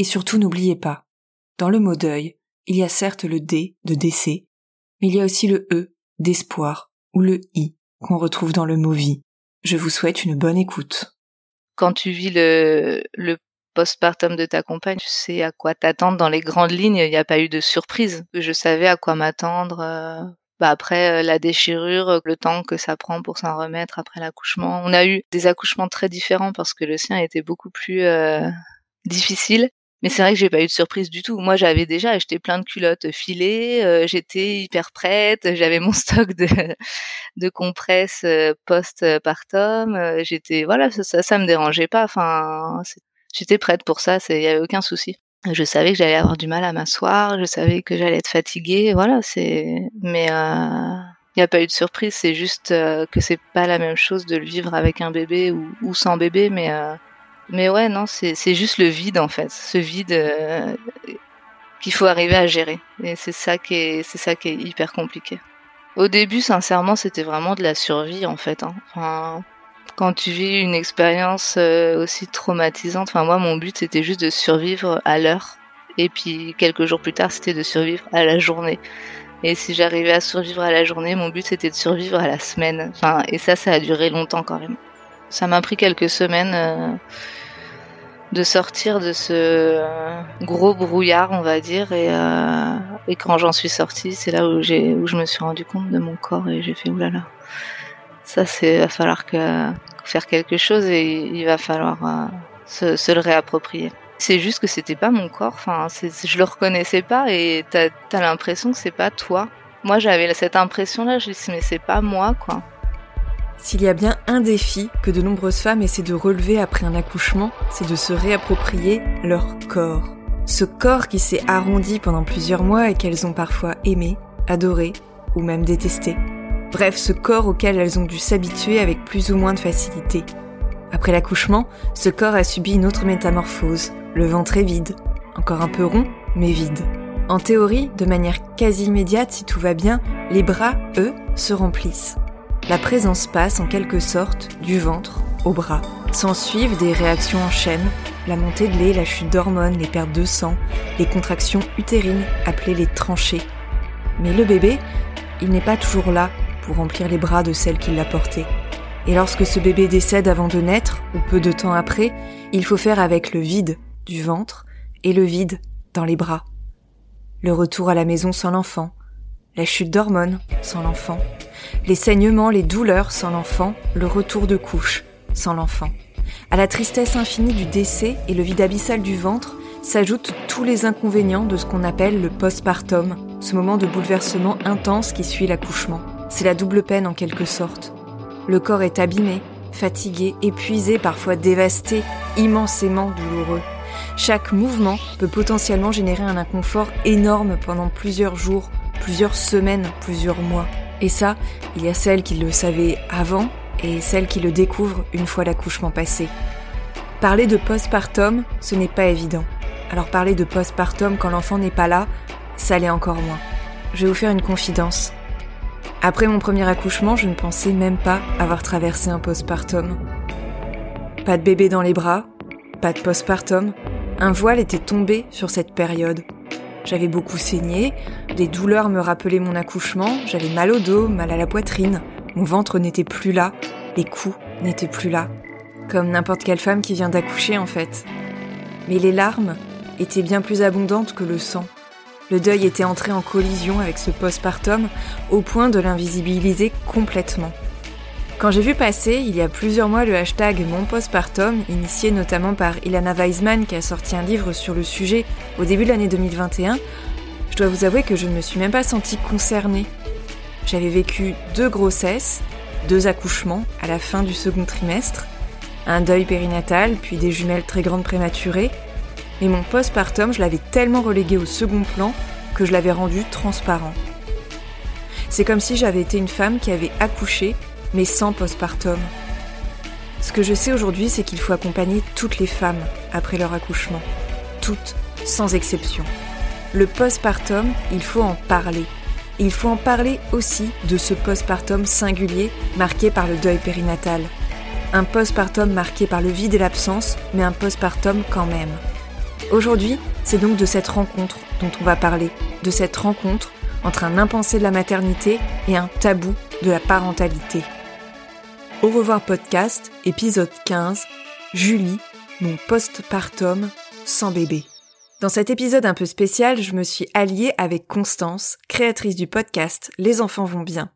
Et surtout n'oubliez pas, dans le mot deuil, il y a certes le D de décès, mais il y a aussi le E d'espoir ou le I qu'on retrouve dans le mot vie. Je vous souhaite une bonne écoute. Quand tu vis le, postpartum de ta compagne, tu sais à quoi t'attendre dans les grandes lignes, il n'y a pas eu de surprise. Je savais à quoi m'attendre. Euh, bah après euh, la déchirure, le temps que ça prend pour s'en remettre après l'accouchement. On a eu des accouchements très différents parce que le sien était beaucoup plus euh, difficile. Mais c'est vrai que j'ai pas eu de surprise du tout. Moi, j'avais déjà acheté plein de culottes filées, euh, j'étais hyper prête, j'avais mon stock de, de compresses euh, post-partum, euh, j'étais voilà, ça, ça, me dérangeait pas. Enfin, j'étais prête pour ça, il y avait aucun souci. Je savais que j'allais avoir du mal à m'asseoir, je savais que j'allais être fatiguée, voilà. C'est, mais il n'y a pas eu de surprise. C'est juste que c'est pas la même chose de le vivre avec un bébé ou, ou sans bébé, mais mais ouais, non, c'est juste le vide en fait, ce vide euh, qu'il faut arriver à gérer. Et c'est ça qui est, ça qui est hyper compliqué. Au début, sincèrement, c'était vraiment de la survie en fait. Hein. Enfin, quand tu vis une expérience euh, aussi traumatisante, enfin moi, mon but c'était juste de survivre à l'heure. Et puis quelques jours plus tard, c'était de survivre à la journée. Et si j'arrivais à survivre à la journée, mon but c'était de survivre à la semaine. Enfin, et ça, ça a duré longtemps quand même. Ça m'a pris quelques semaines. Euh, de sortir de ce euh, gros brouillard, on va dire. Et, euh, et quand j'en suis sortie, c'est là où j'ai où je me suis rendu compte de mon corps et j'ai fait oulala. Ça, c'est va falloir faire quelque chose et il va falloir euh, se, se, le réapproprier. C'est juste que c'était pas mon corps. Enfin, je le reconnaissais pas et t'as as, l'impression que c'est pas toi. Moi, j'avais cette impression-là. Je me suis mais c'est pas moi, quoi. S'il y a bien un défi que de nombreuses femmes essaient de relever après un accouchement, c'est de se réapproprier leur corps. Ce corps qui s'est arrondi pendant plusieurs mois et qu'elles ont parfois aimé, adoré ou même détesté. Bref, ce corps auquel elles ont dû s'habituer avec plus ou moins de facilité. Après l'accouchement, ce corps a subi une autre métamorphose. Le ventre est vide, encore un peu rond, mais vide. En théorie, de manière quasi immédiate si tout va bien, les bras, eux, se remplissent la présence passe en quelque sorte du ventre au bras. S'en suivent des réactions en chaîne, la montée de lait, la chute d'hormones, les pertes de sang, les contractions utérines appelées les tranchées. Mais le bébé, il n'est pas toujours là pour remplir les bras de celle qui l'a porté. Et lorsque ce bébé décède avant de naître, ou peu de temps après, il faut faire avec le vide du ventre et le vide dans les bras. Le retour à la maison sans l'enfant, la chute d'hormones sans l'enfant, les saignements, les douleurs sans l'enfant, le retour de couche sans l'enfant. À la tristesse infinie du décès et le vide abyssal du ventre s'ajoutent tous les inconvénients de ce qu'on appelle le postpartum, ce moment de bouleversement intense qui suit l'accouchement. C'est la double peine en quelque sorte. Le corps est abîmé, fatigué, épuisé, parfois dévasté, immensément douloureux. Chaque mouvement peut potentiellement générer un inconfort énorme pendant plusieurs jours, plusieurs semaines, plusieurs mois. Et ça, il y a celles qui le savaient avant et celles qui le découvrent une fois l'accouchement passé. Parler de postpartum, ce n'est pas évident. Alors parler de postpartum quand l'enfant n'est pas là, ça l'est encore moins. Je vais vous faire une confidence. Après mon premier accouchement, je ne pensais même pas avoir traversé un postpartum. Pas de bébé dans les bras, pas de postpartum. Un voile était tombé sur cette période. J'avais beaucoup saigné, des douleurs me rappelaient mon accouchement, j'avais mal au dos, mal à la poitrine, mon ventre n'était plus là, les coups n'étaient plus là. Comme n'importe quelle femme qui vient d'accoucher en fait. Mais les larmes étaient bien plus abondantes que le sang. Le deuil était entré en collision avec ce postpartum au point de l'invisibiliser complètement. Quand j'ai vu passer, il y a plusieurs mois, le hashtag Mon postpartum, initié notamment par Ilana Weisman qui a sorti un livre sur le sujet au début de l'année 2021, je dois vous avouer que je ne me suis même pas sentie concernée. J'avais vécu deux grossesses, deux accouchements à la fin du second trimestre, un deuil périnatal, puis des jumelles très grandes prématurées, mais mon postpartum, je l'avais tellement relégué au second plan que je l'avais rendu transparent. C'est comme si j'avais été une femme qui avait accouché, mais sans postpartum. Ce que je sais aujourd'hui, c'est qu'il faut accompagner toutes les femmes après leur accouchement. Toutes, sans exception. Le postpartum, il faut en parler. Il faut en parler aussi de ce postpartum singulier marqué par le deuil périnatal. Un postpartum marqué par le vide et l'absence, mais un postpartum quand même. Aujourd'hui, c'est donc de cette rencontre dont on va parler, de cette rencontre entre un impensé de la maternité et un tabou de la parentalité. Au revoir podcast, épisode 15, Julie, mon postpartum sans bébé. Dans cet épisode un peu spécial, je me suis alliée avec Constance, créatrice du podcast Les enfants vont bien.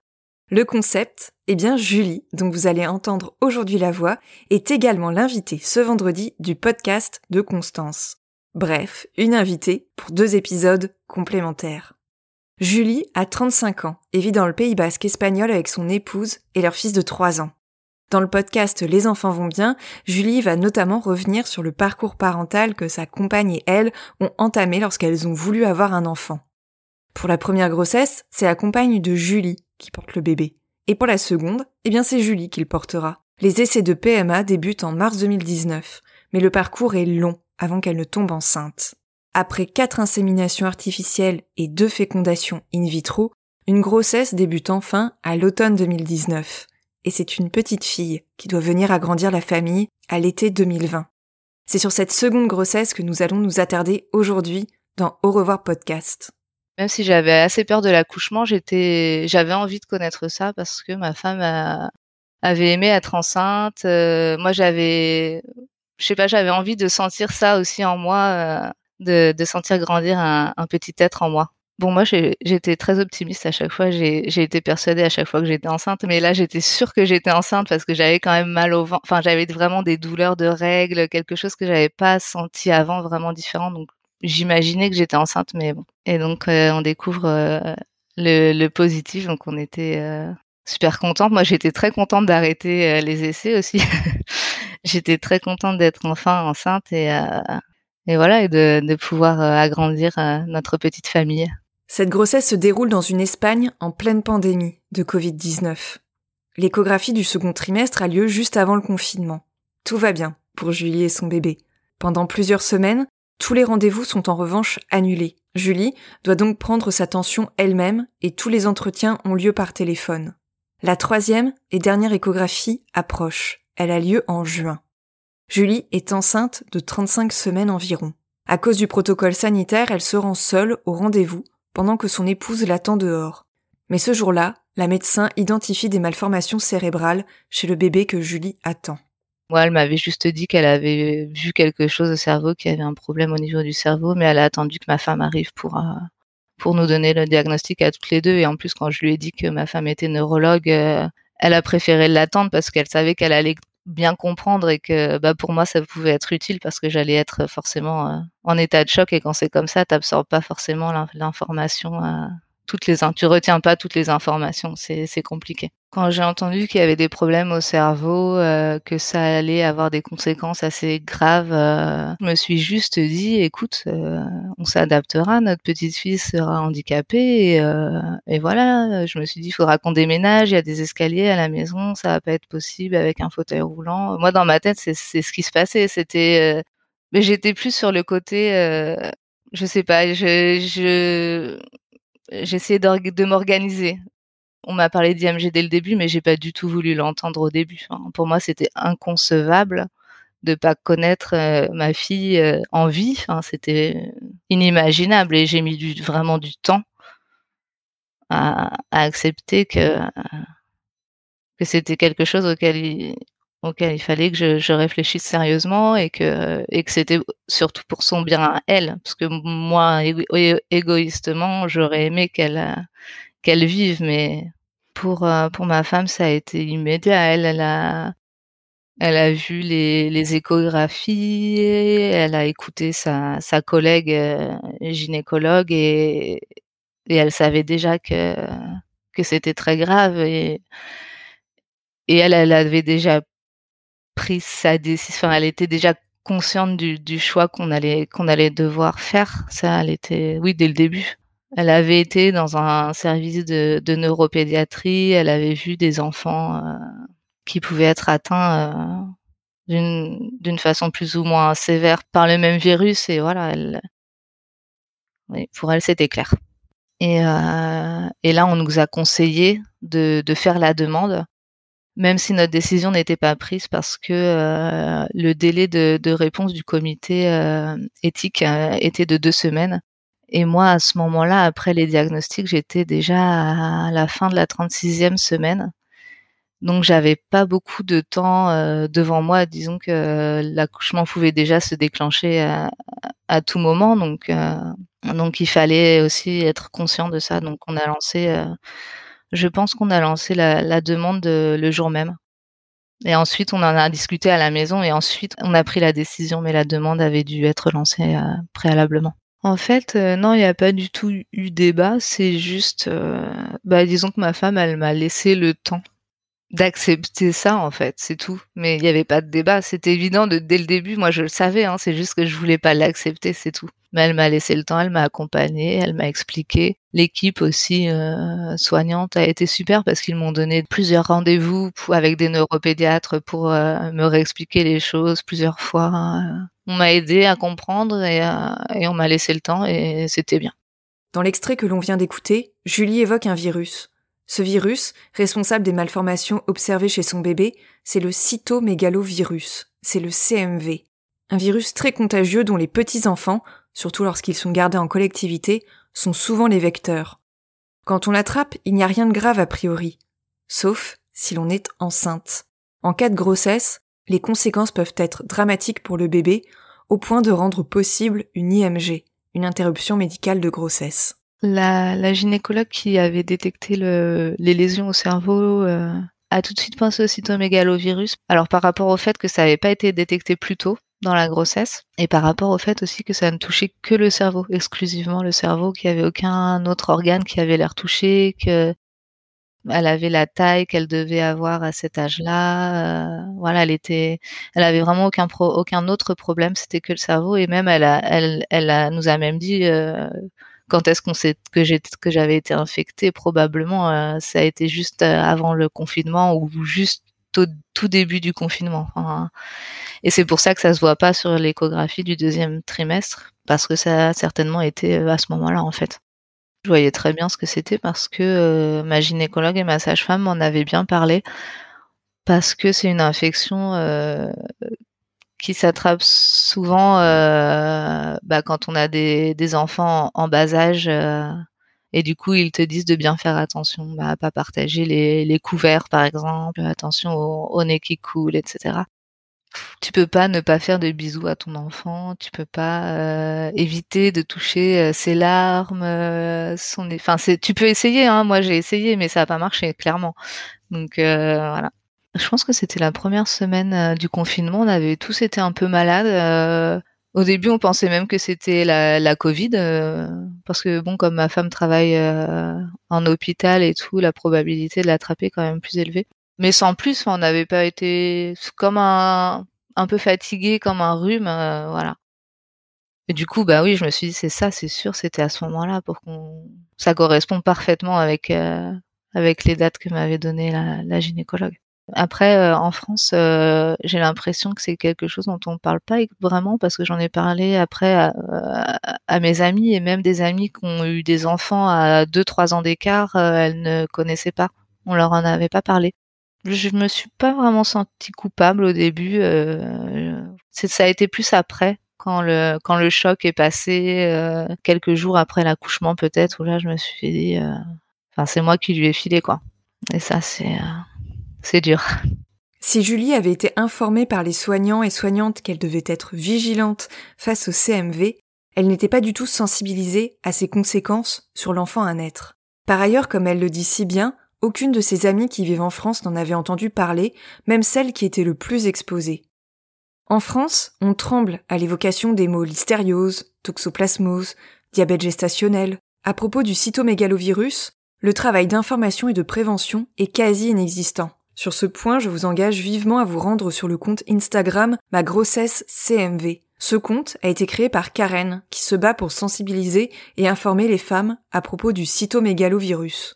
Le concept, eh bien Julie, dont vous allez entendre aujourd'hui la voix, est également l'invitée ce vendredi du podcast de Constance. Bref, une invitée pour deux épisodes complémentaires. Julie a 35 ans et vit dans le Pays basque espagnol avec son épouse et leur fils de 3 ans. Dans le podcast Les enfants vont bien, Julie va notamment revenir sur le parcours parental que sa compagne et elle ont entamé lorsqu'elles ont voulu avoir un enfant. Pour la première grossesse, c'est la compagne de Julie qui porte le bébé. Et pour la seconde, eh bien c'est Julie qui le portera. Les essais de PMA débutent en mars 2019, mais le parcours est long avant qu'elle ne tombe enceinte. Après quatre inséminations artificielles et deux fécondations in vitro, une grossesse débute enfin à l'automne 2019. Et c'est une petite fille qui doit venir agrandir la famille à l'été 2020. C'est sur cette seconde grossesse que nous allons nous attarder aujourd'hui dans Au revoir podcast. Même si j'avais assez peur de l'accouchement, j'étais, j'avais envie de connaître ça parce que ma femme avait aimé être enceinte. Euh, moi, j'avais je sais pas, j'avais envie de sentir ça aussi en moi, euh, de, sentir grandir un, petit être en moi. Bon, moi, j'étais très optimiste à chaque fois. J'ai été persuadée à chaque fois que j'étais enceinte, mais là, j'étais sûre que j'étais enceinte parce que j'avais quand même mal au ventre. Enfin, j'avais vraiment des douleurs de règles, quelque chose que j'avais pas senti avant, vraiment différent. Donc, j'imaginais que j'étais enceinte, mais bon. Et donc, euh, on découvre euh, le, positif. Donc, on était super contente. Moi, j'étais très contente d'arrêter les essais aussi. j'étais très contente d'être enfin enceinte et, euh, voilà, et de, pouvoir euh, agrandir euh, notre petite famille. Cette grossesse se déroule dans une Espagne en pleine pandémie de Covid-19. L'échographie du second trimestre a lieu juste avant le confinement. Tout va bien pour Julie et son bébé. Pendant plusieurs semaines, tous les rendez-vous sont en revanche annulés. Julie doit donc prendre sa tension elle-même et tous les entretiens ont lieu par téléphone. La troisième et dernière échographie approche. Elle a lieu en juin. Julie est enceinte de 35 semaines environ. À cause du protocole sanitaire, elle se rend seule au rendez-vous pendant que son épouse l'attend dehors. Mais ce jour-là, la médecin identifie des malformations cérébrales chez le bébé que Julie attend. Moi, elle m'avait juste dit qu'elle avait vu quelque chose au cerveau, qu'il y avait un problème au niveau du cerveau, mais elle a attendu que ma femme arrive pour, euh, pour nous donner le diagnostic à toutes les deux. Et en plus, quand je lui ai dit que ma femme était neurologue, euh, elle a préféré l'attendre parce qu'elle savait qu'elle allait bien comprendre et que bah, pour moi ça pouvait être utile parce que j'allais être forcément euh, en état de choc et quand c'est comme ça t'absorbes pas forcément l'information euh, toutes les tu retiens pas toutes les informations, c'est compliqué. Quand j'ai entendu qu'il y avait des problèmes au cerveau, euh, que ça allait avoir des conséquences assez graves, euh, je me suis juste dit, écoute, euh, on s'adaptera, notre petite fille sera handicapée, et, voilà. Je me suis dit, il faudra qu'on déménage, il y a des escaliers à la maison, ça va pas être possible avec un fauteuil roulant. Moi, dans ma tête, c'est ce qui se passait. C'était, mais j'étais plus sur le côté, je sais pas, je j'essayais de m'organiser. On m'a parlé d'IMG dès le début, mais j'ai pas du tout voulu l'entendre au début. pour moi, c'était inconcevable de pas connaître euh, ma fille euh, en vie. c'était inimaginable et j'ai mis vraiment du temps à, accepter que, c'était quelque chose auquel il, fallait que je, réfléchisse sérieusement et que, et que c'était surtout pour son bien à elle, parce que moi, égoïstement, j'aurais aimé qu'elle qu'elle vive, mais pour pour ma femme, ça a été immédiat. Elle, a elle a vu les, les échographies, elle a écouté sa, sa collègue euh, gynécologue et, et elle savait déjà que, que c'était très grave et, et elle, elle avait déjà pris sa décision, enfin, elle était déjà consciente du, du choix qu'on allait, qu'on allait devoir faire. Ça, elle était, oui, dès le début. Elle avait été dans un service de, neuropédiatrie, elle avait vu des enfants euh, qui pouvaient être atteints euh, d'une façon plus ou moins sévère par le même virus. Et voilà elle pour elle c'était clair. Et, euh, et là on nous a conseillé de, faire la demande même si notre décision n'était pas prise parce que le délai de, réponse du comité éthique était de deux semaines. Et moi, à ce moment-là, après les diagnostics, j'étais déjà à la fin de la 36e semaine. Donc j'avais pas beaucoup de temps euh, devant moi. Disons que l'accouchement pouvait déjà se déclencher à, tout moment, donc euh, donc il fallait aussi être conscient de ça. Donc on a lancé, euh, je pense qu'on a lancé la, la demande le jour même. Et ensuite on en a discuté à la maison et ensuite on a pris la décision, mais la demande avait dû être lancée préalablement. En fait, non, il n'y a pas du tout eu débat. C'est juste, bah, disons que ma femme, elle m'a laissé le temps d'accepter ça en fait, c'est tout. Mais il n'y avait pas de débat, c'était évident de, dès le début. Moi, je le savais, hein, c'est juste que je voulais pas l'accepter, c'est tout. Mais elle m'a laissé le temps, elle m'a accompagnée, elle m'a expliqué. L'équipe aussi euh, soignante a été super parce qu'ils m'ont donné plusieurs rendez-vous avec des neuropédiatres pour euh, me réexpliquer les choses plusieurs fois. Hein. On m'a aidé à comprendre et, euh, et on m'a laissé le temps et c'était bien. Dans l'extrait que l'on vient d'écouter, Julie évoque un virus, ce virus, responsable des malformations observées chez son bébé, c'est le cytomégalovirus, c'est le CMV. Un virus très contagieux dont les petits-enfants, surtout lorsqu'ils sont gardés en collectivité, sont souvent les vecteurs. Quand on l'attrape, il n'y a rien de grave a priori, sauf si l'on est enceinte. En cas de grossesse, les conséquences peuvent être dramatiques pour le bébé, au point de rendre possible une IMG, une interruption médicale de grossesse. La, gynécologue qui avait détecté le, les lésions au cerveau euh, a tout de suite pensé au cytomégalovirus. Alors par rapport au fait que ça n'avait pas été détecté plus tôt dans la grossesse, et par rapport au fait aussi que ça ne touchait que le cerveau, exclusivement le cerveau, qu'il n'y avait aucun autre organe qui avait l'air touché, que elle avait la taille qu'elle devait avoir à cet âge-là. Euh, voilà, elle était, elle avait vraiment aucun aucun autre problème, c'était que le cerveau. Et même elle a, elle, elle a, nous a même dit euh, quand est-ce qu'on sait que que j'avais été infectée Probablement, euh, ça a été juste avant le confinement ou juste au tout début du confinement. et c'est pour ça que ça se voit pas sur l'échographie du deuxième trimestre parce que ça a certainement été euh, à ce moment-là en fait. Je voyais très bien ce que c'était parce que ma gynécologue et ma sage-femme m'en avaient bien parlé parce que c'est une infection euh, qui s'attrape souvent euh, bah, quand on a des, enfants en bas âge. Euh, et du coup, ils te disent de bien faire attention, bah, à pas partager les, les couverts, par exemple, attention au, nez qui coule, etc. Tu peux pas ne pas faire de bisous à ton enfant, tu peux pas euh, éviter de toucher euh, ses larmes, euh, son, enfin, c'est, tu peux essayer, hein, moi j'ai essayé, mais ça a pas marché, clairement. Donc voilà. Je pense que c'était la première semaine euh, du confinement. On avait tous été un peu malades. Euh, au début, on pensait même que c'était la, la Covid, euh, parce que bon, comme ma femme travaille en hôpital et tout, la probabilité de l'attraper est quand même plus élevée. Mais sans plus, on n'avait pas été comme un un peu fatigué, comme un rhume, voilà. Et du coup, bah oui, je me suis dit c'est ça, c'est sûr, c'était à ce moment-là pour qu'on ça correspond parfaitement avec avec les dates que m'avait donné la, la gynécologue. Après, euh, en France, euh, j'ai l'impression que c'est quelque chose dont on ne parle pas vraiment parce que j'en ai parlé après à, mes amis et même des amis qui ont eu des enfants à 2-3 ans d'écart, euh, elles ne connaissaient pas. On leur en avait pas parlé. Je me suis pas vraiment sentie coupable au début. ça a été plus après, quand le quand le choc est passé, quelques jours après l'accouchement peut-être, où là je me suis dit, enfin c'est moi qui lui ai filé quoi. Et ça c'est c'est dur. Si Julie avait été informée par les soignants et soignantes qu'elle devait être vigilante face au CMV, elle n'était pas du tout sensibilisée à ses conséquences sur l'enfant à naître. Par ailleurs, comme elle le dit si bien, aucune de ses amies qui vivent en France n'en avait entendu parler, même celle qui était le plus exposée. En France, on tremble à l'évocation des mots listériose, toxoplasmose, diabète gestationnel. À propos du cytomégalovirus, le travail d'information et de prévention est quasi inexistant. Sur ce point, je vous engage vivement à vous rendre sur le compte Instagram Ma grossesse CMV. Ce compte a été créé par Karen, qui se bat pour sensibiliser et informer les femmes à propos du cytomégalovirus.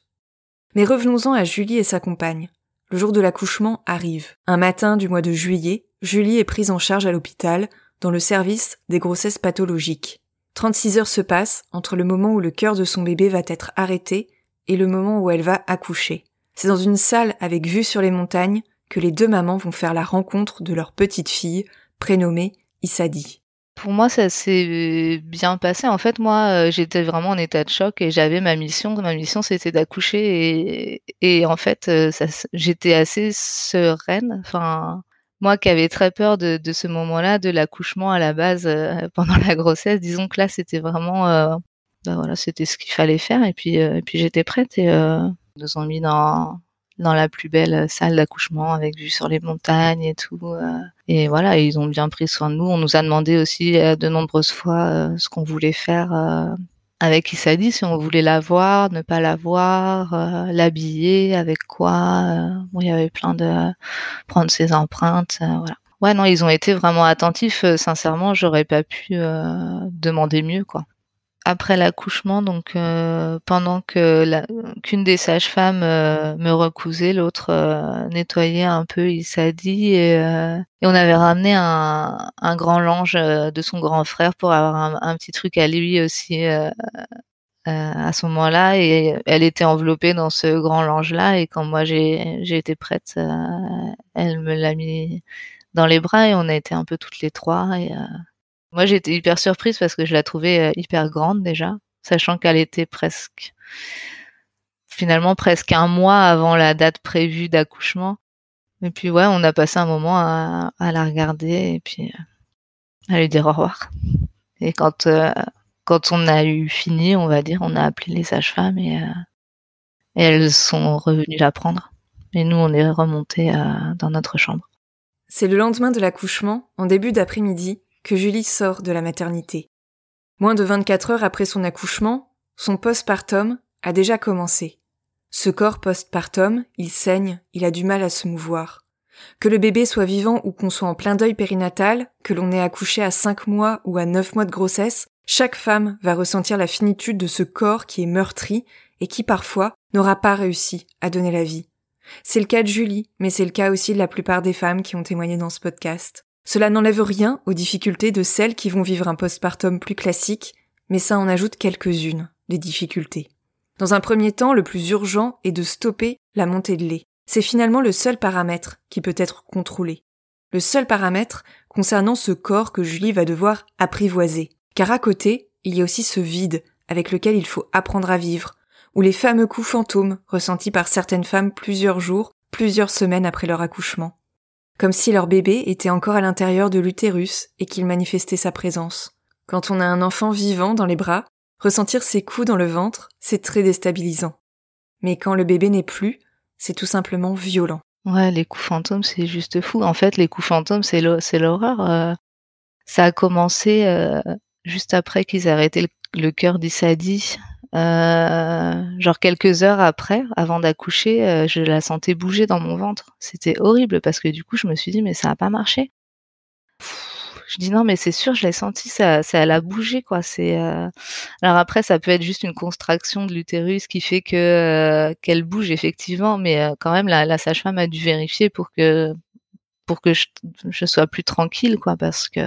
Mais revenons-en à Julie et sa compagne. Le jour de l'accouchement arrive. Un matin du mois de juillet, Julie est prise en charge à l'hôpital, dans le service des grossesses pathologiques. 36 heures se passent entre le moment où le cœur de son bébé va être arrêté et le moment où elle va accoucher. C'est dans une salle avec vue sur les montagnes que les deux mamans vont faire la rencontre de leur petite fille, prénommée Issadi. Pour moi, ça s'est bien passé. En fait, moi, euh, j'étais vraiment en état de choc et j'avais ma mission. Ma mission, c'était d'accoucher et, en fait, euh, j'étais assez sereine. Enfin, moi qui avais très peur de, ce moment-là, de l'accouchement à la base euh, pendant la grossesse, disons que là, c'était vraiment, bah voilà, c'était ce qu'il fallait faire et puis, et puis j'étais prête et nous ont mis dans la plus belle salle d'accouchement avec vue sur les montagnes et tout. Euh. et voilà, ils ont bien pris soin de nous. On nous a demandé aussi euh, de nombreuses fois euh, ce qu'on voulait faire avec Issadi, si on voulait la voir, ne pas la voir, l'habiller, avec quoi. bon, il y avait plein de prendre ses empreintes, voilà. Ouais, non, ils ont été vraiment attentifs. sincèrement, j'aurais pas pu demander mieux, quoi après l'accouchement, donc euh, pendant que qu'une des sages-femmes euh, me recousait, l'autre euh, nettoyait un peu, il dit, et, on avait ramené un, grand linge de son grand frère pour avoir un, petit truc à lui aussi à ce moment-là, et elle était enveloppée dans ce grand linge-là, et quand moi j'ai j'ai été prête, elle me l'a mis dans les bras et on a été un peu toutes les trois et moi, j'étais hyper surprise parce que je la trouvais euh, hyper grande déjà, sachant qu'elle était presque, finalement presque un mois avant la date prévue d'accouchement. Et puis ouais, on a passé un moment à, la regarder et puis euh, à lui dire au revoir. Et quand euh, quand on a eu fini, on va dire, on a appelé les sages-femmes et, elles sont revenues la prendre. Et nous, on est remontés dans notre chambre. C'est le lendemain de l'accouchement, en début d'après-midi, que Julie sort de la maternité. Moins de 24 heures après son accouchement, son postpartum a déjà commencé. Ce corps postpartum, il saigne, il a du mal à se mouvoir. Que le bébé soit vivant ou qu'on soit en plein deuil périnatal, que l'on ait accouché à 5 mois ou à 9 mois de grossesse, chaque femme va ressentir la finitude de ce corps qui est meurtri et qui parfois n'aura pas réussi à donner la vie. C'est le cas de Julie, mais c'est le cas aussi de la plupart des femmes qui ont témoigné dans ce podcast. Cela n'enlève rien aux difficultés de celles qui vont vivre un postpartum plus classique, mais ça en ajoute quelques-unes, des difficultés. Dans un premier temps, le plus urgent est de stopper la montée de lait. C'est finalement le seul paramètre qui peut être contrôlé. Le seul paramètre concernant ce corps que Julie va devoir apprivoiser. Car à côté, il y a aussi ce vide avec lequel il faut apprendre à vivre, ou les fameux coups fantômes ressentis par certaines femmes plusieurs jours, plusieurs semaines après leur accouchement comme si leur bébé était encore à l'intérieur de l'utérus et qu'il manifestait sa présence. Quand on a un enfant vivant dans les bras, ressentir ses coups dans le ventre, c'est très déstabilisant. Mais quand le bébé n'est plus, c'est tout simplement violent. Ouais, les coups fantômes, c'est juste fou. En fait, les coups fantômes, c'est l'horreur. Euh. ça a commencé euh, juste après qu'ils aient arrêté le, le cœur d'Issadi euh, genre quelques heures après, avant d'accoucher, euh, je la sentais bouger dans mon ventre. C'était horrible parce que du coup, je me suis dit mais ça a pas marché. je dis non mais c'est sûr, je l'ai senti, ça, ça elle a bougé quoi. C'est euh, alors après ça peut être juste une contraction de l'utérus qui fait que qu'elle bouge effectivement, mais quand même la, la sage-femme a dû vérifier pour que pour que je, sois plus tranquille, quoi, parce que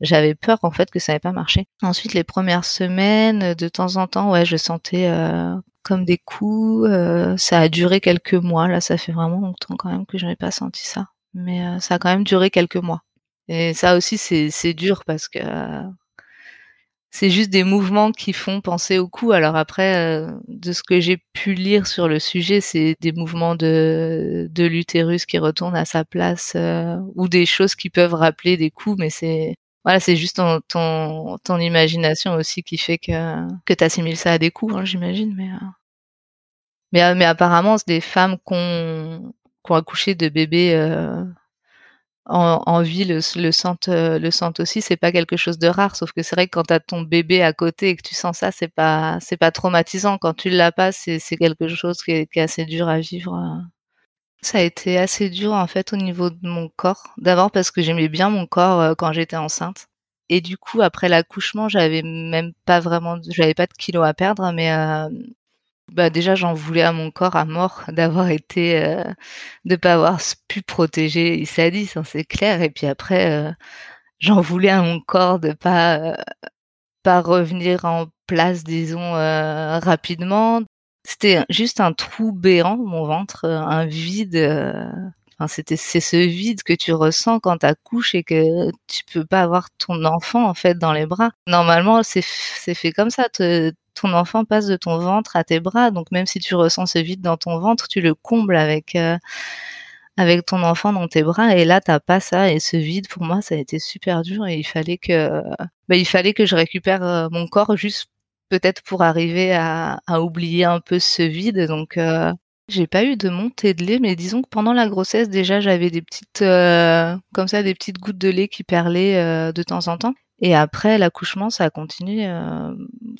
j'avais peur en fait que ça n'avait pas marché. Ensuite, les premières semaines, de temps en temps, ouais, je sentais euh, comme des coups. Euh, ça a duré quelques mois. Là, ça fait vraiment longtemps quand même que je n'ai pas senti ça, mais euh, ça a quand même duré quelques mois. Et ça aussi, c'est dur parce que c'est juste des mouvements qui font penser au cou. Alors après, euh, de ce que j'ai pu lire sur le sujet, c'est des mouvements de, de l'utérus qui retournent à sa place euh, ou des choses qui peuvent rappeler des coups, mais c'est voilà, c'est juste ton, ton, imagination aussi qui fait que, que tu assimiles ça à des coups, hein, j'imagine. Mais, euh. mais, mais apparemment, c'est des femmes qui ont accouché de bébés en, en le, sentent, euh, le sentent aussi. C'est pas quelque chose de rare, sauf que c'est vrai que quand tu as ton bébé à côté et que tu sens ça, c'est pas c'est pas traumatisant. Quand tu l'as pas, c'est quelque chose qui est, qui est, assez dur à vivre. Ça a été assez dur en fait au niveau de mon corps. D'abord parce que j'aimais bien mon corps euh, quand j'étais enceinte. Et du coup, après l'accouchement, j'avais même pas vraiment, j'avais pas de kilos à perdre, mais euh, bah déjà j'en voulais à mon corps à mort d'avoir été euh, de pas avoir pu protéger Issa ça c'est clair et puis après euh, j'en voulais à mon corps de pas euh, pas revenir en place disons euh, rapidement c'était juste un trou béant mon ventre un vide Enfin, c'était c'est ce vide que tu ressens quand tu accouches et que tu peux pas avoir ton enfant en fait dans les bras. Normalement, c'est c'est fait comme ça. Te, ton enfant passe de ton ventre à tes bras. Donc même si tu ressens ce vide dans ton ventre, tu le combles avec euh, avec ton enfant dans tes bras. Et là, t'as pas ça. Et ce vide, pour moi, ça a été super dur. Et il fallait que bah, il fallait que je récupère euh, mon corps juste peut-être pour arriver à, oublier un peu ce vide. Donc euh, j'ai pas eu de montée de lait, mais disons que pendant la grossesse déjà j'avais des petites comme ça des petites gouttes de lait qui perlaient de temps en temps. Et après l'accouchement, ça a continué. Euh,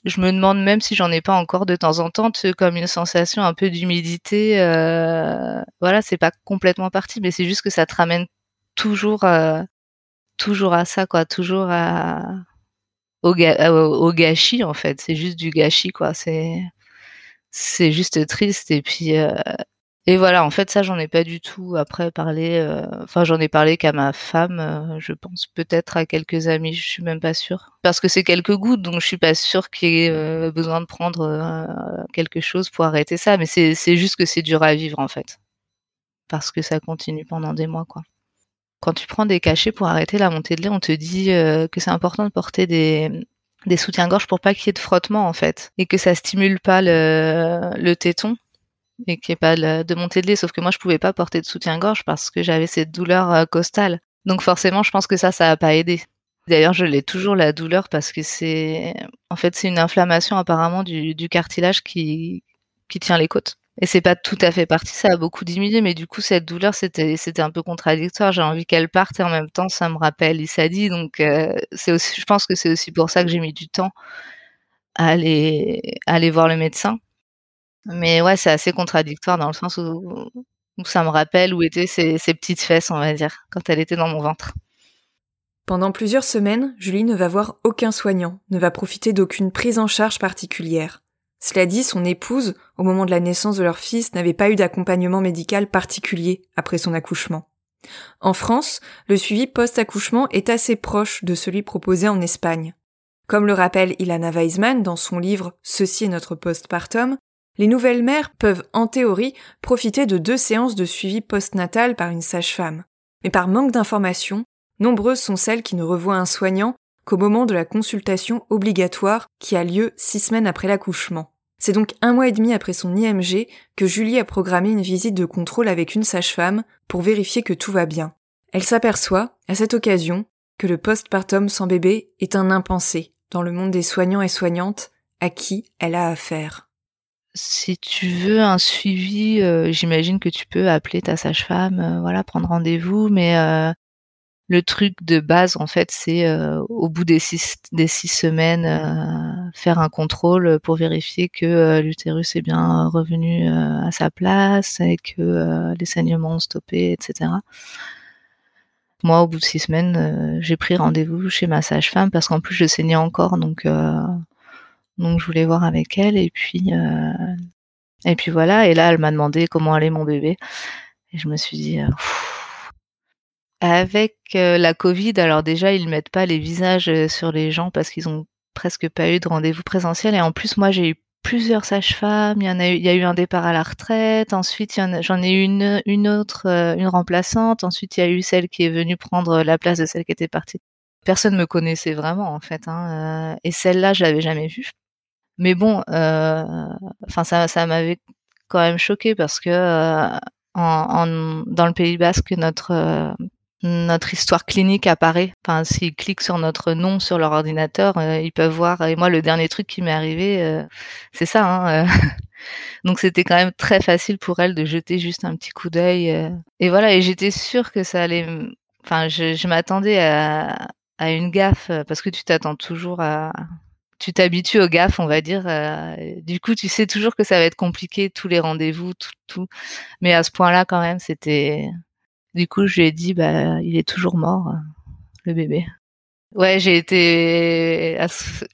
je me demande même si j'en ai pas encore de temps en temps, comme une sensation un peu d'humidité. Euh, voilà, c'est pas complètement parti, mais c'est juste que ça te ramène toujours, euh, toujours à ça, quoi, toujours à au, ga au gâchis en fait. C'est juste du gâchis, quoi. C'est c'est juste triste. Et puis et voilà, en fait, ça, j'en ai pas du tout après parlé. Euh, enfin, j'en ai parlé qu'à ma femme, euh, je pense peut-être à quelques amis, je suis même pas sûre. Parce que c'est quelques gouttes, donc je suis pas sûre qu'il y ait euh, besoin de prendre quelque chose pour arrêter ça. Mais c'est juste que c'est dur à vivre, en fait. Parce que ça continue pendant des mois, quoi. Quand tu prends des cachets pour arrêter la montée de lait, on te dit que c'est important de porter des, des soutiens-gorge pour pas qu'il y ait de frottement, en fait. Et que ça stimule pas le, le téton et qu'il n'y pas de montée de lait. Sauf que moi, je pouvais pas porter de soutien-gorge parce que j'avais cette douleur euh, costale. Donc forcément, je pense que ça, ça n'a pas aidé. D'ailleurs, je l'ai toujours la douleur parce que c'est, en fait, c'est une inflammation apparemment du, du, cartilage qui qui tient les côtes. Et c'est pas tout à fait parti, ça a beaucoup diminué, mais du coup cette douleur c'était c'était un peu contradictoire. J'ai envie qu'elle parte et en même temps ça me rappelle Issadi, donc euh, c'est aussi, je pense que c'est aussi pour ça que j'ai mis du temps à aller à aller voir le médecin mais ouais, c'est assez contradictoire dans le sens où, ça me rappelle où étaient ces, petites fesses, on va dire, quand elle était dans mon ventre. Pendant plusieurs semaines, Julie ne va voir aucun soignant, ne va profiter d'aucune prise en charge particulière. Cela dit, son épouse, au moment de la naissance de leur fils, n'avait pas eu d'accompagnement médical particulier après son accouchement. En France, le suivi post-accouchement est assez proche de celui proposé en Espagne. Comme le rappelle Ilana Weisman dans son livre Ceci est notre postpartum, les nouvelles mères peuvent, en théorie, profiter de deux séances de suivi postnatal par une sage-femme. Mais par manque d'informations, nombreuses sont celles qui ne revoient un soignant qu'au moment de la consultation obligatoire qui a lieu six semaines après l'accouchement. C'est donc un mois et demi après son IMG que Julie a programmé une visite de contrôle avec une sage-femme pour vérifier que tout va bien. Elle s'aperçoit, à cette occasion, que le postpartum sans bébé est un impensé dans le monde des soignants et soignantes à qui elle a affaire si tu veux un suivi, euh, j'imagine que tu peux appeler ta sage-femme, euh, voilà, prendre rendez-vous, mais euh, le truc de base, en fait, c'est au bout des six, des six semaines, faire un contrôle pour vérifier que l'utérus est bien revenu à sa place et que les saignements ont stoppé, etc. Moi, au bout de six semaines, j'ai pris rendez-vous chez ma sage-femme parce qu'en plus, je saignais encore, donc donc je voulais voir avec elle et puis euh, et puis voilà. Et là, elle m'a demandé comment allait mon bébé. Et je me suis dit, euh, avec euh, la Covid, alors déjà ils mettent pas les visages sur les gens parce qu'ils ont presque pas eu de rendez-vous présentiel. Et en plus, moi j'ai eu plusieurs sages-femmes. Il y en a eu, il y a eu un départ à la retraite. Ensuite, j'en ai eu une, une autre, une remplaçante. Ensuite, il y a eu celle qui est venue prendre la place de celle qui était partie personne me connaissait vraiment en fait. Hein, et celle-là, je l'avais jamais vue. Mais bon, enfin ça, m'avait quand même choqué parce que en, dans le Pays Basque, notre notre histoire clinique apparaît. Enfin, s'ils cliquent sur notre nom sur leur ordinateur, euh, ils peuvent voir. Et moi, le dernier truc qui m'est arrivé, euh, c'est ça. Hein, euh. Donc, c'était quand même très facile pour elle de jeter juste un petit coup d'œil. Et voilà. Et j'étais sûre que ça allait. Enfin, je, je m'attendais à, à une gaffe parce que tu t'attends toujours à. Tu t'habitues aux gaffes, on va dire. du coup, tu sais toujours que ça va être compliqué, tous les rendez-vous, tout, tout. Mais à ce point-là, quand même, c'était du coup, je lui ai dit, bah, il est toujours mort, le bébé. Ouais, j'ai été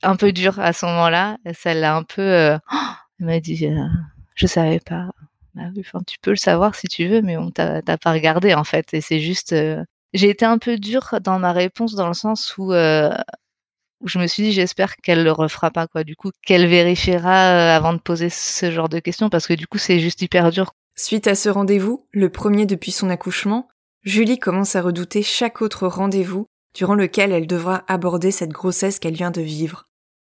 un peu dure à ce moment-là. Ça l'a un peu. Euh... elle m'a dit, euh, je savais pas. Bah enfin, tu peux le savoir si tu veux, mais on t'a pas regardé en fait. Et c'est juste. Euh, j'ai été un peu dure dans ma réponse dans le sens où, euh, où je me suis dit, j'espère qu'elle le refera pas quoi. Du coup, qu'elle vérifiera avant de poser ce genre de questions parce que du coup, c'est juste hyper dur Suite à ce rendez-vous, le premier depuis son accouchement, Julie commence à redouter chaque autre rendez-vous durant lequel elle devra aborder cette grossesse qu'elle vient de vivre.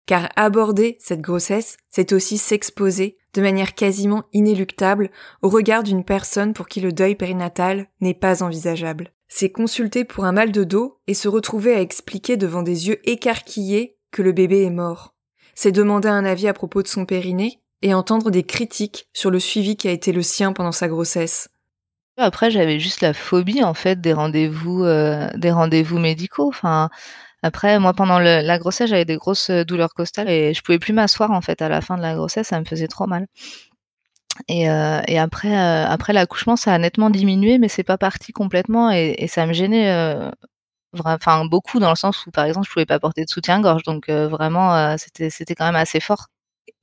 Car aborder cette grossesse, c'est aussi s'exposer de manière quasiment inéluctable au regard d'une personne pour qui le deuil périnatal n'est pas envisageable. C'est consulter pour un mal de dos et se retrouver à expliquer devant des yeux écarquillés que le bébé est mort. C'est demander un avis à propos de son périnée et entendre des critiques sur le suivi qui a été le sien pendant sa grossesse. Après, j'avais juste la phobie en fait des rendez-vous, euh, des rendez-vous médicaux. Enfin, après, moi pendant la grossesse, j'avais des grosses douleurs costales et je pouvais plus m'asseoir en fait à la fin de la grossesse, ça me faisait trop mal. Et, euh, et après, après l'accouchement, ça a nettement diminué, mais c'est pas parti complètement et, ça me gênait. Enfin, beaucoup dans le sens où, par exemple, je pouvais pas porter de soutien-gorge, donc vraiment, c'était, c'était quand même assez fort.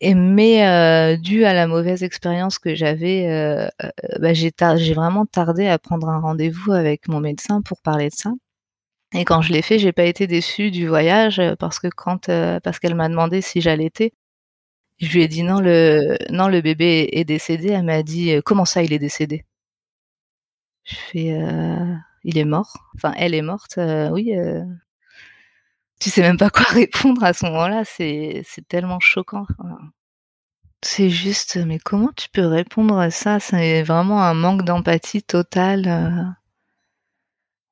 Et mais euh, dû à la mauvaise expérience que j'avais, euh, euh, bah, j'ai, j'ai vraiment tardé à prendre un rendez-vous avec mon médecin pour parler de ça. Et quand je l'ai fait, j'ai pas été déçue du voyage parce que quand parce qu'elle m'a demandé si j'allaitais, je lui ai dit non le non le bébé est décédé. Elle m'a dit comment ça il est décédé? Je fais il est mort. Enfin elle est morte. oui tu sais même pas quoi répondre à ce moment-là, c'est c'est tellement choquant. C'est juste, mais comment tu peux répondre à ça? C'est vraiment un manque d'empathie total.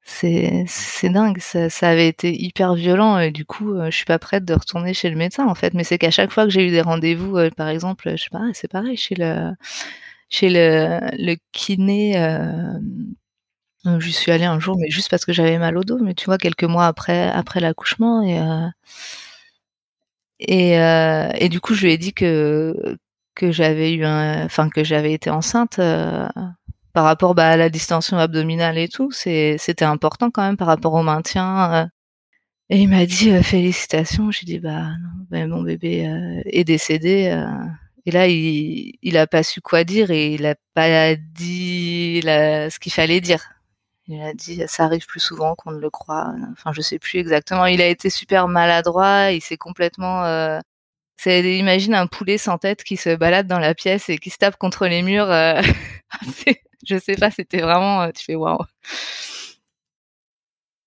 C'est dingue, ça, avait été hyper violent et du coup, euh, je suis pas prête de retourner chez le médecin en fait. Mais c'est qu'à chaque fois que j'ai eu des rendez-vous, euh, par exemple, je sais pas, c'est pareil chez le chez le, kiné. Euh, j'y suis allée un jour, mais juste parce que j'avais mal au dos, mais tu vois, quelques mois après, après l'accouchement. Et, euh, et, et, du coup, je lui ai dit que, que j'avais eu enfin, que j'avais été enceinte par rapport bah, à la distension abdominale et tout. C'était important quand même par rapport au maintien. et il m'a dit félicitations. J'ai dit bah non, mon bébé est décédé. Et là, il, il a pas su quoi dire et il a pas dit ce qu'il fallait dire. Il a dit ça arrive plus souvent qu'on ne le croit. Enfin, je sais plus exactement. Il a été super maladroit. Il s'est complètement. Euh... Imagine un poulet sans tête qui se balade dans la pièce et qui se tape contre les murs. Euh... je sais pas. C'était vraiment. Euh, tu fais waouh.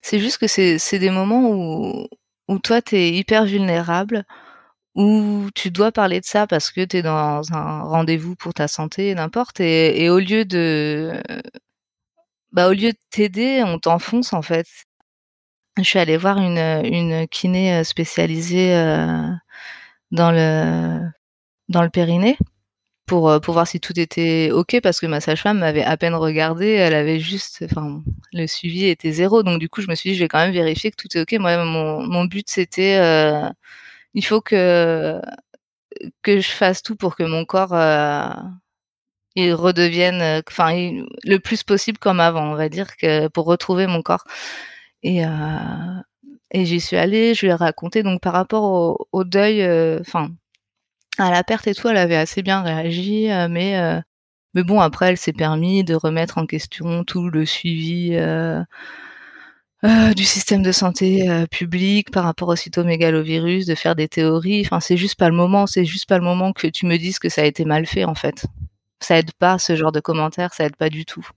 C'est juste que c'est des moments où où toi t'es hyper vulnérable, où tu dois parler de ça parce que t'es dans un rendez-vous pour ta santé, n'importe. Et, au lieu de bah, au lieu de t'aider, on t'enfonce en fait. Je suis allée voir une, une kiné euh, spécialisée dans le dans le périnée pour euh, pour voir si tout était ok parce que ma sage-femme m'avait à peine regardé, elle avait juste, enfin, le suivi était zéro, donc du coup je me suis dit je vais quand même vérifier que tout est ok. Moi mon but c'était il faut que que je fasse tout pour que mon corps ils redeviennent, euh, enfin, le plus possible comme avant, on va dire, que pour retrouver mon corps. Et, euh, et j'y suis allée, je lui ai raconté. Donc, par rapport au, deuil, euh, enfin, à la perte et tout, elle avait assez bien réagi, mais, mais bon, après, elle s'est permis de remettre en question tout le suivi. du système de santé public par rapport au cytomégalovirus, de faire des théories. Enfin, c'est juste pas le moment. C'est juste pas le moment que tu me dises que ça a été mal fait, en fait ça aide pas ce genre de commentaires, ça aide pas du tout.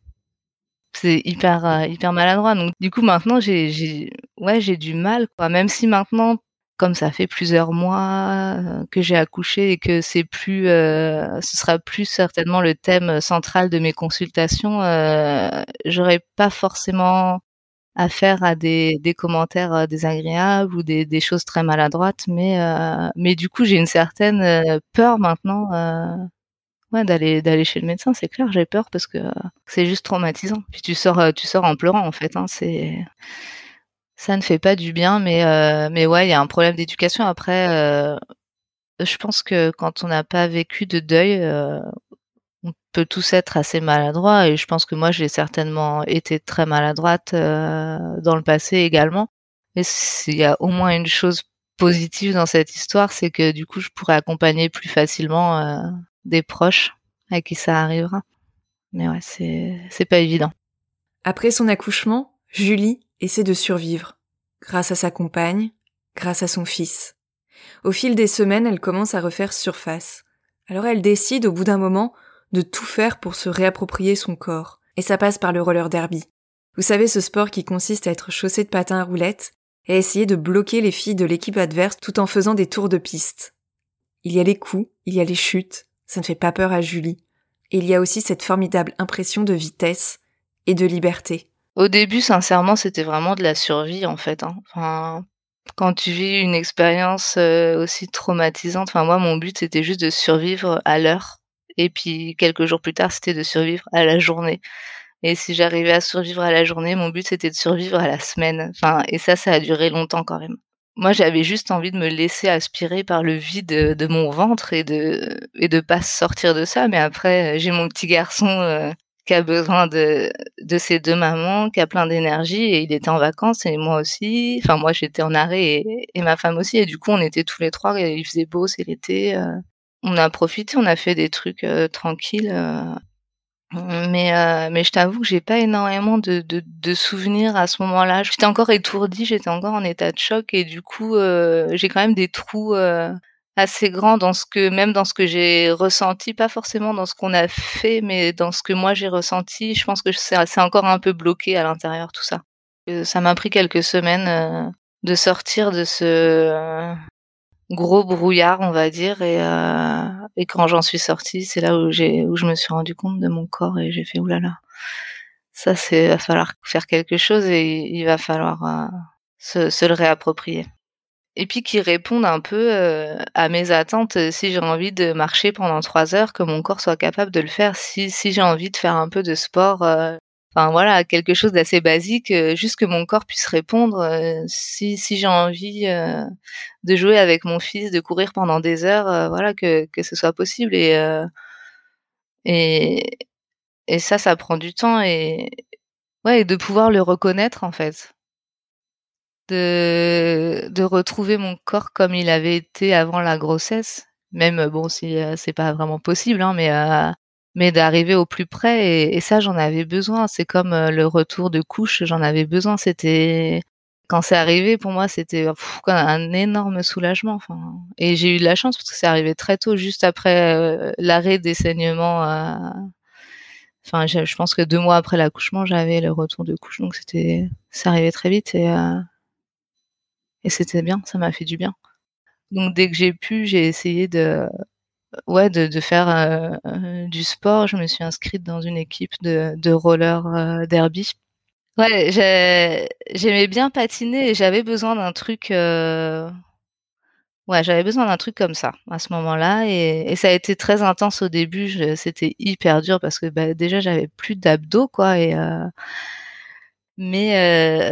C'est hyper hyper maladroit. Donc du coup maintenant j'ai j'ai ouais j'ai du mal quoi. Même si maintenant comme ça fait plusieurs mois que j'ai accouché et que c'est plus, ce sera plus certainement le thème central de mes consultations, euh, j'aurais pas forcément affaire à des, des commentaires désagréables ou des, des, choses très maladroites, mais mais du coup j'ai une certaine peur maintenant. Ouais, d'aller d'aller chez le médecin, c'est clair, j'ai peur parce que c'est juste traumatisant. Puis tu sors tu sors en pleurant en fait, hein, c'est ça ne fait pas du bien, mais euh, mais ouais, il y a un problème d'éducation. Après, euh, je pense que quand on n'a pas vécu de deuil, euh, on peut tous être assez maladroits. Et je pense que moi, j'ai certainement été très maladroite dans le passé également. Mais s'il y a au moins une chose positive dans cette histoire, c'est que du coup, je pourrais accompagner plus facilement des proches à qui ça arrivera. Mais ouais, c'est c'est pas évident. Après son accouchement, Julie essaie de survivre, grâce à sa compagne, grâce à son fils. Au fil des semaines, elle commence à refaire surface. Alors elle décide, au bout d'un moment, de tout faire pour se réapproprier son corps. Et ça passe par le roller derby. Vous savez, ce sport qui consiste à être chaussé de patins à roulettes et à essayer de bloquer les filles de l'équipe adverse tout en faisant des tours de piste. Il y a les coups, il y a les chutes, ça ne fait pas peur à Julie. Et il y a aussi cette formidable impression de vitesse et de liberté. Au début, sincèrement, c'était vraiment de la survie en fait. Hein. Enfin, quand tu vis une expérience euh, aussi traumatisante, enfin moi, mon but c'était juste de survivre à l'heure. Et puis quelques jours plus tard, c'était de survivre à la journée. Et si j'arrivais à survivre à la journée, mon but c'était de survivre à la semaine. Enfin, et ça, ça a duré longtemps quand même. Moi, j'avais juste envie de me laisser aspirer par le vide de mon ventre et de et de pas sortir de ça. Mais après, j'ai mon petit garçon euh, qui a besoin de, de ses deux mamans, qui a plein d'énergie et il était en vacances et moi aussi. Enfin, moi j'étais en arrêt et, et, ma femme aussi et du coup on était tous les trois et il faisait beau, c'est l'été. Euh. on a profité, on a fait des trucs euh, tranquilles. Euh. mais mais je t'avoue que j'ai pas énormément de, de, de souvenirs à ce moment-là. J'étais encore étourdie, j'étais encore en état de choc et du coup j'ai quand même des trous assez grand dans ce que même dans ce que j'ai ressenti, pas forcément dans ce qu'on a fait, mais dans ce que moi j'ai ressenti. Je pense que c'est encore un peu bloqué à l'intérieur tout ça. Euh, ça m'a pris quelques semaines euh, de sortir de ce euh, gros brouillard, on va dire, et, et quand j'en suis sortie, c'est là où j'ai où je me suis rendu compte de mon corps et j'ai fait oulala. Ça, c'est va falloir faire quelque chose et il va falloir se, se le réapproprier et puis qui répondent un peu euh, à mes attentes euh, si j'ai envie de marcher pendant trois heures, que mon corps soit capable de le faire. Si, si j'ai envie de faire un peu de sport, euh, enfin voilà, quelque chose d'assez basique, juste que mon corps puisse répondre. si si j'ai envie de jouer avec mon fils, de courir pendant des heures, voilà, que, que ce soit possible. Et, et, et ça, ça prend du temps et, ouais, et de pouvoir le reconnaître en fait de, de retrouver mon corps comme il avait été avant la grossesse. Même, bon, si euh, c'est pas vraiment possible, hein, mais, euh, mais d'arriver au plus près. Et, ça, j'en avais besoin. C'est comme euh, le retour de couche, j'en avais besoin. C'était quand c'est arrivé, pour moi, c'était un énorme soulagement. Enfin, et j'ai eu de la chance parce que c'est arrivé très tôt, juste après l'arrêt des saignements. Enfin, je, pense que deux mois après l'accouchement, j'avais le retour de couche, donc c'était, ça arrivait très vite et et c'était bien, ça m'a fait du bien. Donc dès que j'ai pu, j'ai essayé de ouais de, de faire euh, du sport. Je me suis inscrite dans une équipe de, de roller euh, derby. Ouais, j'aimais bien patiner et j'avais besoin d'un truc. Euh, ouais, j'avais besoin d'un truc comme ça à ce moment-là et, ça a été très intense au début. C'était hyper dur parce que bah, déjà j'avais plus d'abdos quoi mais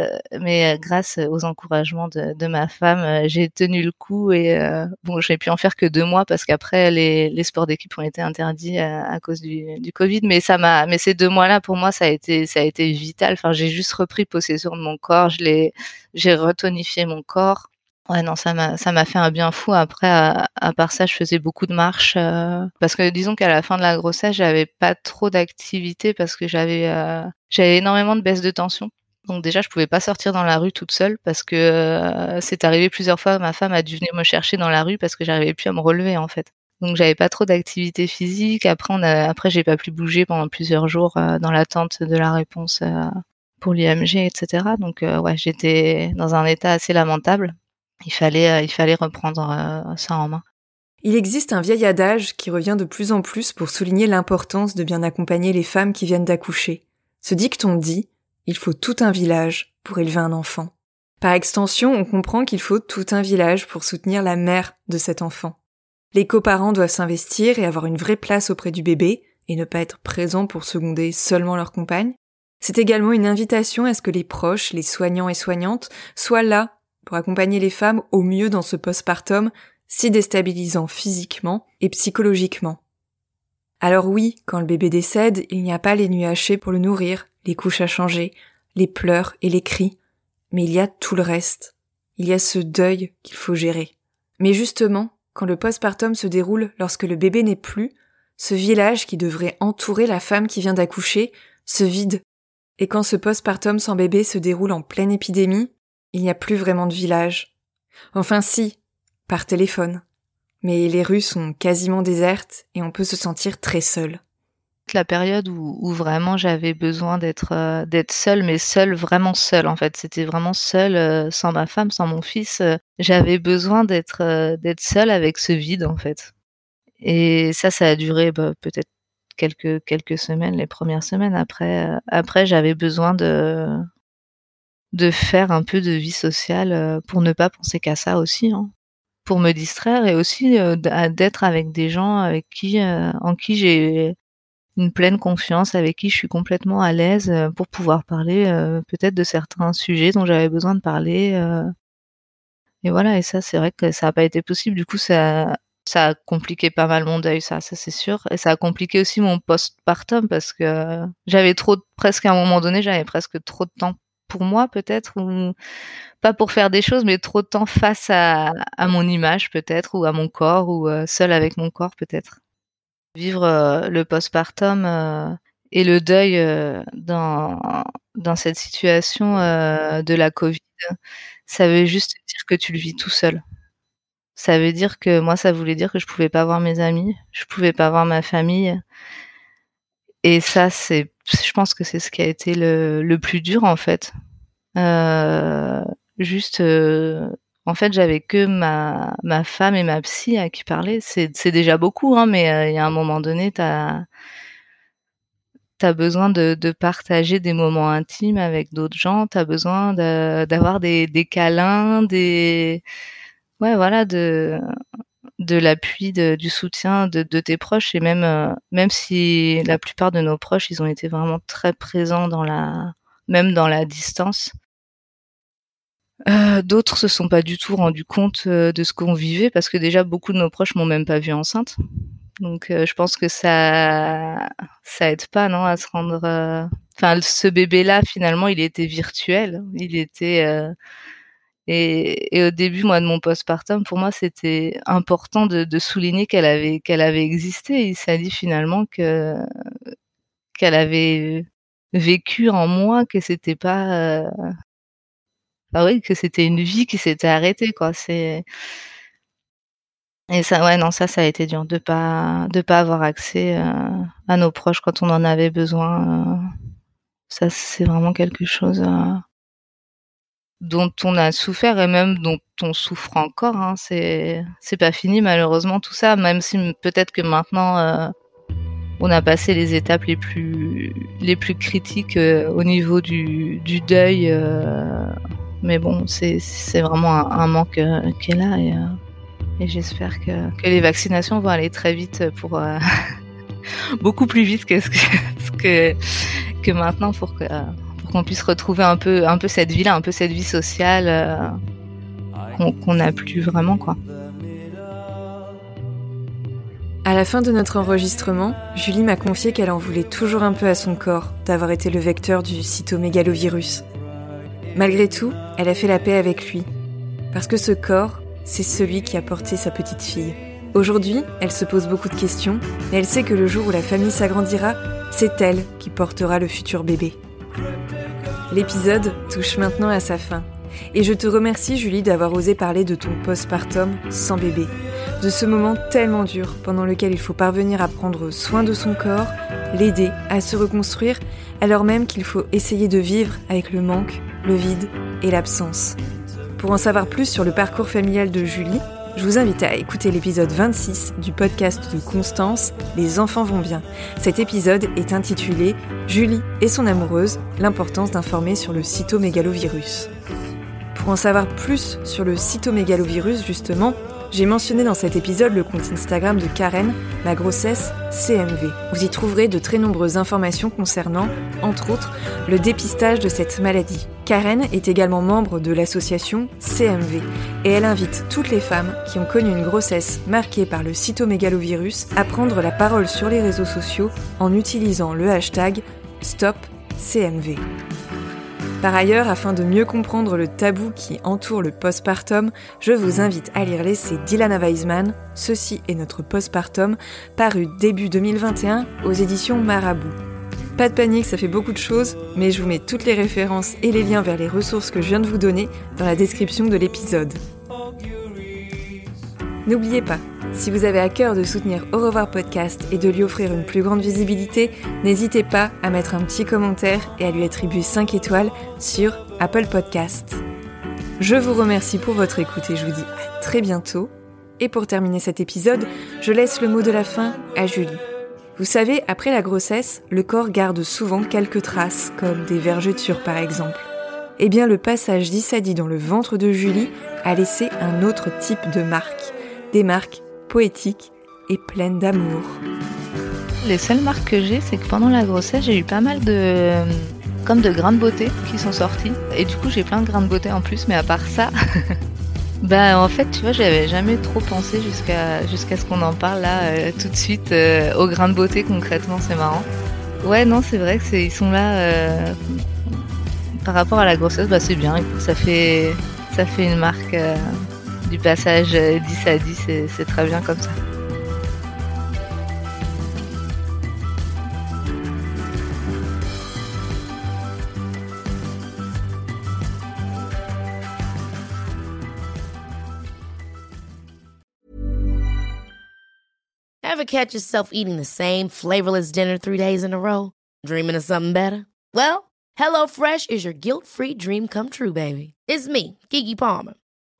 euh, mais euh, grâce aux encouragements de, de ma femme, euh, j'ai tenu le coup et euh, bon, j'ai pu en faire que deux mois parce qu'après les, les sports d'équipe ont été interdits à, à cause du, du Covid. Mais ça m'a, mais ces deux mois-là pour moi ça a été ça a été vital. Enfin, j'ai juste repris possession de mon corps, je l'ai, j'ai retonifié mon corps. Ouais, non, ça m'a ça m'a fait un bien fou. Après, à, à, part ça, je faisais beaucoup de marches euh, parce que disons qu'à la fin de la grossesse, j'avais pas trop d'activité parce que j'avais euh, j'avais énormément de baisse de tension. Donc déjà, je pouvais pas sortir dans la rue toute seule parce que euh, c'est arrivé plusieurs fois. Ma femme a dû venir me chercher dans la rue parce que j'arrivais plus à me relever en fait. Donc j'avais pas trop d'activité physique. Après on a, après j'ai pas pu bouger pendant plusieurs jours dans l'attente de la réponse pour l'IMG, etc. Donc ouais, j'étais dans un état assez lamentable. Il fallait, il fallait reprendre ça en main. Il existe un vieil adage qui revient de plus en plus pour souligner l'importance de bien accompagner les femmes qui viennent d'accoucher. Ce dicton dit il faut tout un village pour élever un enfant. Par extension, on comprend qu'il faut tout un village pour soutenir la mère de cet enfant. Les coparents doivent s'investir et avoir une vraie place auprès du bébé, et ne pas être présents pour seconder seulement leur compagne. C'est également une invitation à ce que les proches, les soignants et soignantes, soient là pour accompagner les femmes au mieux dans ce postpartum si déstabilisant physiquement et psychologiquement. Alors oui, quand le bébé décède, il n'y a pas les nuits hachées pour le nourrir, les couches à changer, les pleurs et les cris, mais il y a tout le reste. Il y a ce deuil qu'il faut gérer. Mais justement, quand le postpartum se déroule lorsque le bébé n'est plus, ce village qui devrait entourer la femme qui vient d'accoucher se vide. Et quand ce postpartum sans bébé se déroule en pleine épidémie, il n'y a plus vraiment de village. Enfin si, par téléphone. Mais les rues sont quasiment désertes et on peut se sentir très seul. La période où, vraiment j'avais besoin d'être euh, seule, mais seule, vraiment seule en fait. C'était vraiment seule, euh, sans ma femme, sans mon fils. Euh, j'avais besoin d'être d'être seule avec ce vide en fait. Et ça, ça a duré bah, peut-être quelques quelques semaines, les premières semaines. Après, après j'avais besoin de de faire un peu de vie sociale pour ne pas penser qu'à ça aussi. Hein pour me distraire et aussi euh, d'être avec des gens avec qui, euh, en qui j'ai une pleine confiance, avec qui je suis complètement à l'aise euh, pour pouvoir parler peut-être de certains sujets dont j'avais besoin de parler. et voilà, et ça, c'est vrai que ça n'a pas été possible. Du coup, ça, ça a compliqué pas mal mon deuil, ça, ça c'est sûr. Et ça a compliqué aussi mon postpartum parce que j'avais trop, presque à un moment donné, j'avais presque trop de temps pour moi peut-être ou pas pour faire des choses mais trop de temps face à, mon image peut-être ou à mon corps ou euh, seul avec mon corps peut-être. Vivre euh, le postpartum euh, et le deuil dans dans cette situation de la Covid ça veut juste dire que tu le vis tout seul. Ça veut dire que moi ça voulait dire que je pouvais pas voir mes amis je pouvais pas voir ma famille et ça c'est je pense que c'est ce qui a été le, le plus dur en fait. Euh, juste, euh, en fait, j'avais que ma, ma femme et ma psy à qui parler. C'est, déjà beaucoup, hein, mais euh, il y a un moment donné, t'as as besoin de, de, partager des moments intimes avec d'autres gens. T'as besoin d'avoir des, des câlins, des ouais, voilà, de de l'appui, du soutien de, tes proches et même euh, même si la plupart de nos proches ils ont été vraiment très présents dans la même dans la distance. Euh, d'autres se sont pas du tout rendus compte euh, de ce qu'on vivait parce que déjà beaucoup de nos proches m'ont même pas vu enceinte. Donc je pense que ça ça aide pas non à se rendre. Enfin ce bébé là finalement il était virtuel, il était et, au début, moi, de mon postpartum, pour moi, c'était important de, souligner qu'elle avait qu'elle avait existé. Il s'est dit finalement que qu'elle avait vécu en moi, que c'était pas, euh... ah oui, que c'était une vie qui s'était arrêtée, quoi. Et ça, ouais, non, ça, ça a été dur de pas de pas avoir accès euh, à nos proches quand on en avait besoin. Euh. ça, c'est vraiment quelque chose. Dont on a souffert et même dont on souffre encore. Hein. C'est c'est pas fini malheureusement tout ça, même si peut-être que maintenant euh, on a passé les étapes les plus les plus critiques euh, au niveau du, du deuil. Euh, mais bon, c'est c'est vraiment un, manque qui est là et, et j'espère que, que les vaccinations vont aller très vite pour beaucoup plus vite que que, que, que maintenant pour que qu'on puisse retrouver un peu, un peu cette vie-là, un peu cette vie sociale euh, qu'on n'a plus vraiment, quoi. À la fin de notre enregistrement, Julie m'a confié qu'elle en voulait toujours un peu à son corps d'avoir été le vecteur du cytomégalovirus. Malgré tout, elle a fait la paix avec lui. Parce que ce corps, c'est celui qui a porté sa petite fille. Aujourd'hui, elle se pose beaucoup de questions, mais elle sait que le jour où la famille s'agrandira, c'est elle qui portera le futur bébé. L'épisode touche maintenant à sa fin. Et je te remercie Julie d'avoir osé parler de ton postpartum sans bébé. de ce moment tellement dur pendant lequel il faut parvenir à prendre soin de son corps, l'aider à se reconstruire, alors même qu'il faut essayer de vivre avec le manque, le vide et l'absence. Pour en savoir plus sur le parcours familial de Julie, je vous invite à écouter l'épisode 26 du podcast de Constance, Les enfants vont bien. Cet épisode est intitulé Julie et son amoureuse, l'importance d'informer sur le cytomégalovirus. Pour en savoir plus sur le cytomégalovirus, justement, j'ai mentionné dans cet épisode le compte Instagram de Karen, la grossesse CMV. Vous y trouverez de très nombreuses informations concernant, entre autres, le dépistage de cette maladie. Karen est également membre de l'association CMV et elle invite toutes les femmes qui ont connu une grossesse marquée par le cytomégalovirus à prendre la parole sur les réseaux sociaux en utilisant le hashtag StopCMV. Par ailleurs, afin de mieux comprendre le tabou qui entoure le postpartum, je vous invite à lire l'essai d'Ilana Weisman, Ceci est notre postpartum, paru début 2021 aux éditions Marabout. Pas de panique, ça fait beaucoup de choses, mais je vous mets toutes les références et les liens vers les ressources que je viens de vous donner dans la description de l'épisode. N'oubliez pas, si vous avez à cœur de soutenir Au revoir podcast et de lui offrir une plus grande visibilité, n'hésitez pas à mettre un petit commentaire et à lui attribuer 5 étoiles sur Apple Podcast. Je vous remercie pour votre écoute et je vous dis à très bientôt. Et pour terminer cet épisode, je laisse le mot de la fin à Julie. Vous savez, après la grossesse, le corps garde souvent quelques traces, comme des vergetures par exemple. Eh bien, le passage d'Issadi dans le ventre de Julie a laissé un autre type de marque. Des marques poétique et pleine d'amour. Les seules marques que j'ai, c'est que pendant la grossesse, j'ai eu pas mal de comme de grains de beauté qui sont sortis. Et du coup, j'ai plein de grains de beauté en plus, mais à part ça, bah en fait, tu vois, j'avais jamais trop pensé jusqu'à jusqu'à ce qu'on en parle là euh, tout de suite euh, aux grains de beauté concrètement, c'est marrant. Ouais, non, c'est vrai que ils sont là euh, par rapport à la grossesse, bah c'est bien. Ça fait ça fait une marque du passage 10 à 10, c'est très bien comme ça. Ever catch yourself eating the same flavorless dinner three days in a row? Dreaming of something better? Well, HelloFresh is your guilt-free dream come true, baby. It's me, Kiki Palmer.